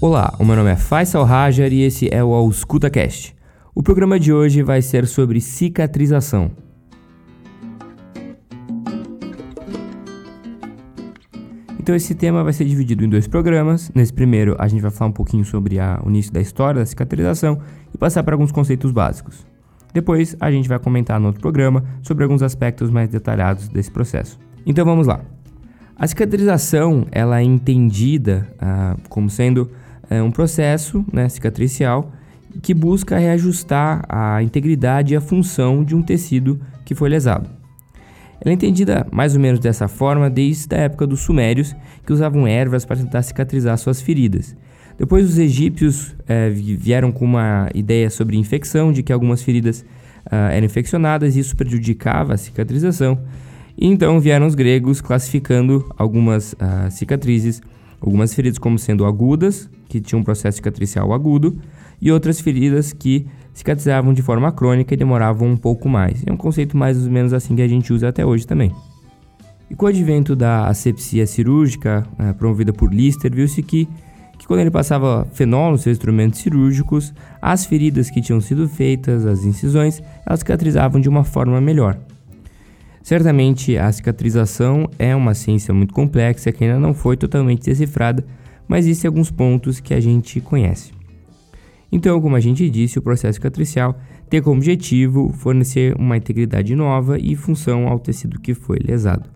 Olá, o meu nome é Faisal Rajar e esse é o AuscutaCast. O programa de hoje vai ser sobre cicatrização. Então esse tema vai ser dividido em dois programas. Nesse primeiro, a gente vai falar um pouquinho sobre a, o início da história da cicatrização e passar para alguns conceitos básicos. Depois, a gente vai comentar no outro programa sobre alguns aspectos mais detalhados desse processo. Então vamos lá. A cicatrização ela é entendida ah, como sendo é, um processo né, cicatricial que busca reajustar a integridade e a função de um tecido que foi lesado. Ela é entendida mais ou menos dessa forma desde a época dos sumérios, que usavam ervas para tentar cicatrizar suas feridas. Depois, os egípcios é, vieram com uma ideia sobre infecção, de que algumas feridas uh, eram infeccionadas e isso prejudicava a cicatrização. E então vieram os gregos classificando algumas uh, cicatrizes, algumas feridas como sendo agudas, que tinham um processo cicatricial agudo, e outras feridas que cicatrizavam de forma crônica e demoravam um pouco mais. É um conceito mais ou menos assim que a gente usa até hoje também. E com o advento da asepsia cirúrgica, é, promovida por Lister, viu-se que, que quando ele passava fenol nos seus instrumentos cirúrgicos, as feridas que tinham sido feitas, as incisões, elas cicatrizavam de uma forma melhor. Certamente a cicatrização é uma ciência muito complexa que ainda não foi totalmente decifrada, mas existem alguns pontos que a gente conhece. Então, como a gente disse, o processo cicatricial tem como objetivo fornecer uma integridade nova e função ao tecido que foi lesado.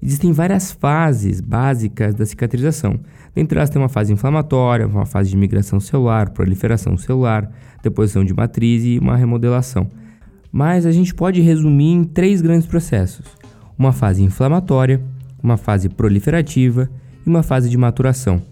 Existem várias fases básicas da cicatrização. Dentre elas tem uma fase inflamatória, uma fase de migração celular, proliferação celular, deposição de matriz e uma remodelação. Mas a gente pode resumir em três grandes processos: uma fase inflamatória, uma fase proliferativa e uma fase de maturação.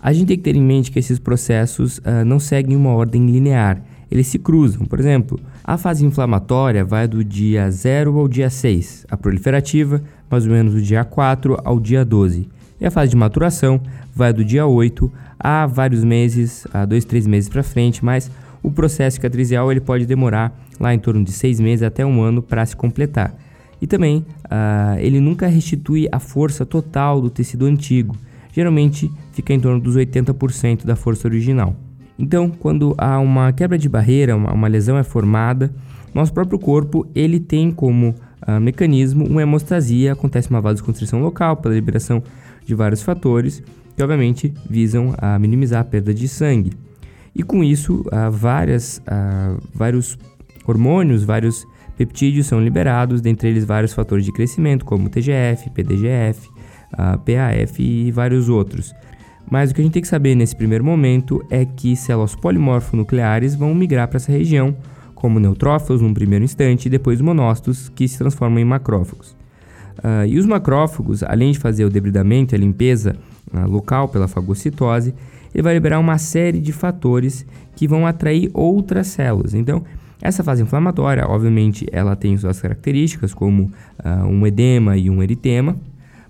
A gente tem que ter em mente que esses processos uh, não seguem uma ordem linear, eles se cruzam. Por exemplo, a fase inflamatória vai do dia 0 ao dia 6, a proliferativa, mais ou menos do dia 4 ao dia 12. E a fase de maturação vai do dia 8 a vários meses, a 2, 3 meses para frente, mas o processo cicatricial ele pode demorar lá em torno de 6 meses até um ano para se completar. E também, uh, ele nunca restitui a força total do tecido antigo geralmente fica em torno dos 80% da força original. Então, quando há uma quebra de barreira, uma, uma lesão é formada, nosso próprio corpo ele tem como uh, mecanismo uma hemostasia, acontece uma vasoconstrição local pela liberação de vários fatores que obviamente visam a minimizar a perda de sangue. E com isso, uh, várias, vários hormônios, vários peptídeos são liberados, dentre eles vários fatores de crescimento, como TGF, PDGF, a PAF e vários outros. Mas o que a gente tem que saber nesse primeiro momento é que células polimorfonucleares vão migrar para essa região, como neutrófilos num primeiro instante e depois monócitos que se transformam em macrófagos. Uh, e os macrófagos, além de fazer o debridamento e a limpeza uh, local pela fagocitose, ele vai liberar uma série de fatores que vão atrair outras células. Então, essa fase inflamatória, obviamente, ela tem suas características, como uh, um edema e um eritema,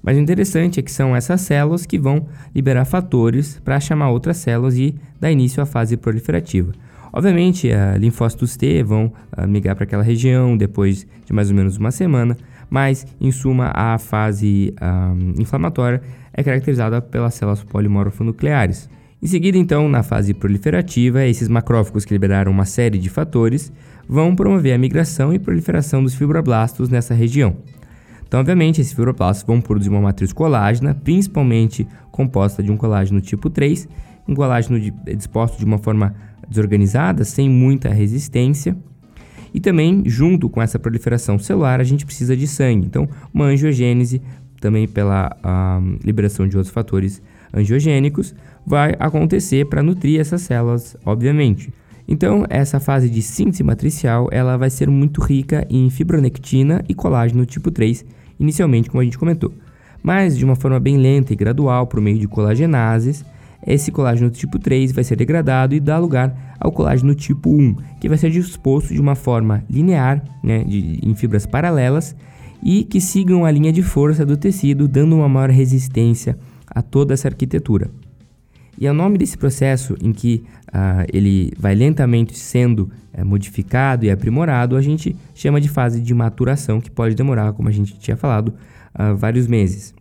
mas o interessante é que são essas células que vão liberar fatores para chamar outras células e dar início à fase proliferativa. Obviamente, a linfócitos T vão a, ah, migrar para aquela região depois de mais ou menos uma semana, mas em suma, a fase ah, inflamatória é caracterizada pelas células polimorfonucleares. Em seguida, então, na fase proliferativa, esses macrófagos que liberaram uma série de fatores vão promover a migração e proliferação dos fibroblastos nessa região. Então, obviamente, esses fibroblastos vão produzir uma matriz colágena, principalmente composta de um colágeno tipo 3, um colágeno de, disposto de uma forma desorganizada, sem muita resistência. E também, junto com essa proliferação celular, a gente precisa de sangue. Então, uma angiogênese, também pela liberação de outros fatores angiogênicos, vai acontecer para nutrir essas células, obviamente. Então, essa fase de síntese matricial, ela vai ser muito rica em fibronectina e colágeno tipo 3, inicialmente, como a gente comentou. Mas de uma forma bem lenta e gradual, por meio de colagenases, esse colágeno tipo 3 vai ser degradado e dar lugar ao colágeno tipo 1, que vai ser disposto de uma forma linear, né, de, em fibras paralelas, e que sigam a linha de força do tecido, dando uma maior resistência a toda essa arquitetura. E é o nome desse processo em que uh, ele vai lentamente sendo uh, modificado e aprimorado, a gente chama de fase de maturação, que pode demorar, como a gente tinha falado, uh, vários meses.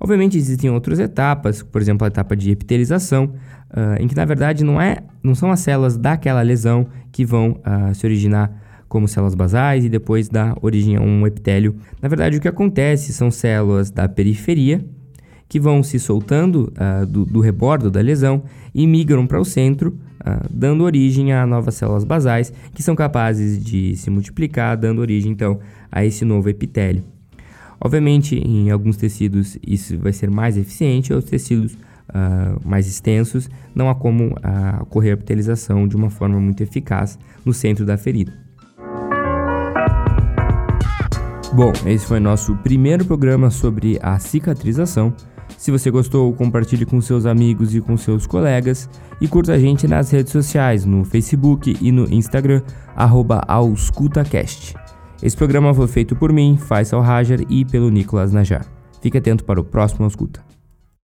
Obviamente existem outras etapas, por exemplo a etapa de epitelização, uh, em que na verdade não, é, não são as células daquela lesão que vão uh, se originar como células basais e depois dar origem a um epitélio. Na verdade o que acontece são células da periferia que vão se soltando uh, do, do rebordo da lesão e migram para o centro, Uh, dando origem a novas células basais que são capazes de se multiplicar, dando origem então a esse novo epitélio. Obviamente, em alguns tecidos isso vai ser mais eficiente, outros tecidos uh, mais extensos não há como ocorrer a epitelização de uma forma muito eficaz no centro da ferida. Bom, esse foi nosso primeiro programa sobre a cicatrização. Se você gostou, compartilhe com seus amigos e com seus colegas e curta a gente nas redes sociais, no Facebook e no Instagram, auscultacast. Esse programa foi feito por mim, Faisal Rajar e pelo Nicolas Najar. Fique atento para o próximo Ausculta.